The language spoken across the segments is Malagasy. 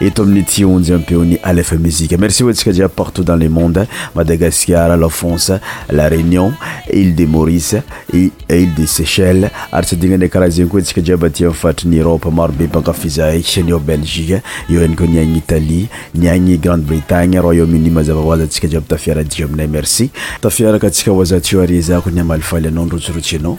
eto amin'ny ity onjam-peon'ny Alefa Musique. Merci ho antsika jiaby partout dans le monde, Madagasikara, la France, la Réunion, Île de Maurice, Île de Seychelles ary tsy adinganay karaha zegny koa antsika jiaby aty amin'ny faritry ny Europe, maro be mpankafy zahay any ao Belgique, eo ihany koa ny any Italie, ny any Grande Bretagne, Royaume Uni mazava hoazy antsika jiaby tafiaradio aminay. Merci tafiaraka antsika hoazy aty ao ary ezahako ny hamalifaly anao, ny rotsirotsy anao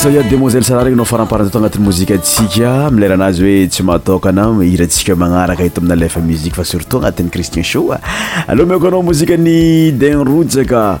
saia demoiselle sara regny nao faramparanto agnatin'ny mozika atsika milerana azy hoe tsy mahatokana hirantsika magnaraka eto amina lefa musique fa surtout agnatin'ny christian show aloha mihoaka anao mozika ny den rotsaka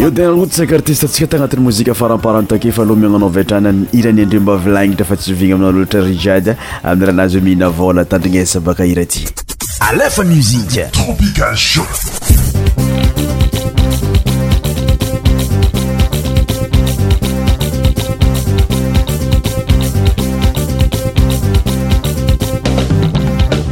Eo dia narotsaka artiste antsika tagnatin'ny mozika faramparany take efa aloha miagnanao avy hatrany amin'ny hiran'ny andriambavy laingitra fa tsy ovigna aminao loatra ry jade amin'ny raha nazy omena vola tandrignesa baka hira ty alefa musique tropical show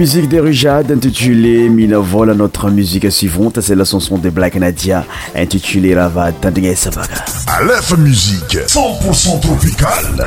musique derujade intitulé mina vole à notre musique suivante c'est la chanson de black nadia intitulé rava tandingesabag à lf musique 100c tropicale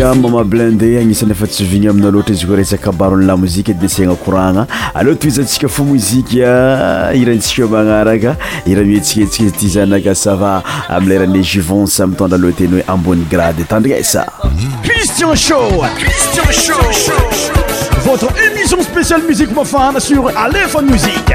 dia mama blinde agnisan'ny efa tsy vigny amina loatra izy koa resaka baron'ny la mozika dia segna koragna aleoha toizantsika fo mozika hirantsika magnaraka hira mihetsiketsika izy ty zanaka sava amin'ny leran'ny juvence mitondra aloha teny hoe ambony grade tandrigesa Christian Show Christian Show votre émission spéciale musique mafana sur Alefa Musique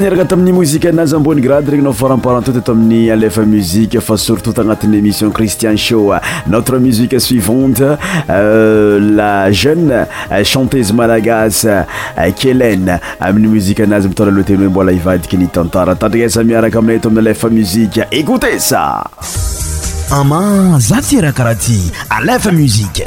niaraka tamin'ny mozika nazy ambony grady regny nao faramparantota eto amin'ny alefa musique fa surtout agnatin'ny émission christian show notre musique suivante euh, la jeune Chanteuse malagasy Kellen amin'ny musique anazy mitondra an'ilay teny hoe mbola hivadika ny tantara. Tandresa miaraka aminay eto amin'ny Alefa Musique. Écoutez ça! Ama za tsy raha karaha ty Alefa Musique.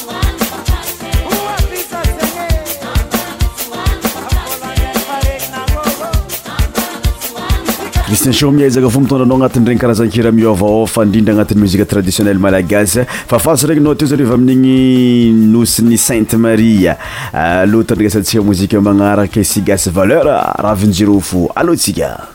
Christian Show miezaka fo mitondra anao agnatin'ny regny karazan-kira miôvaôva indrindra agnatin'ny musique traditionnelle malagasy fa face regny nao teo zah reva amin'igny nosin'i Sainte Marie alô tandrinesantsika mozika magnaraka i Sigasy Valeur Ravin-jirofo alô tsika.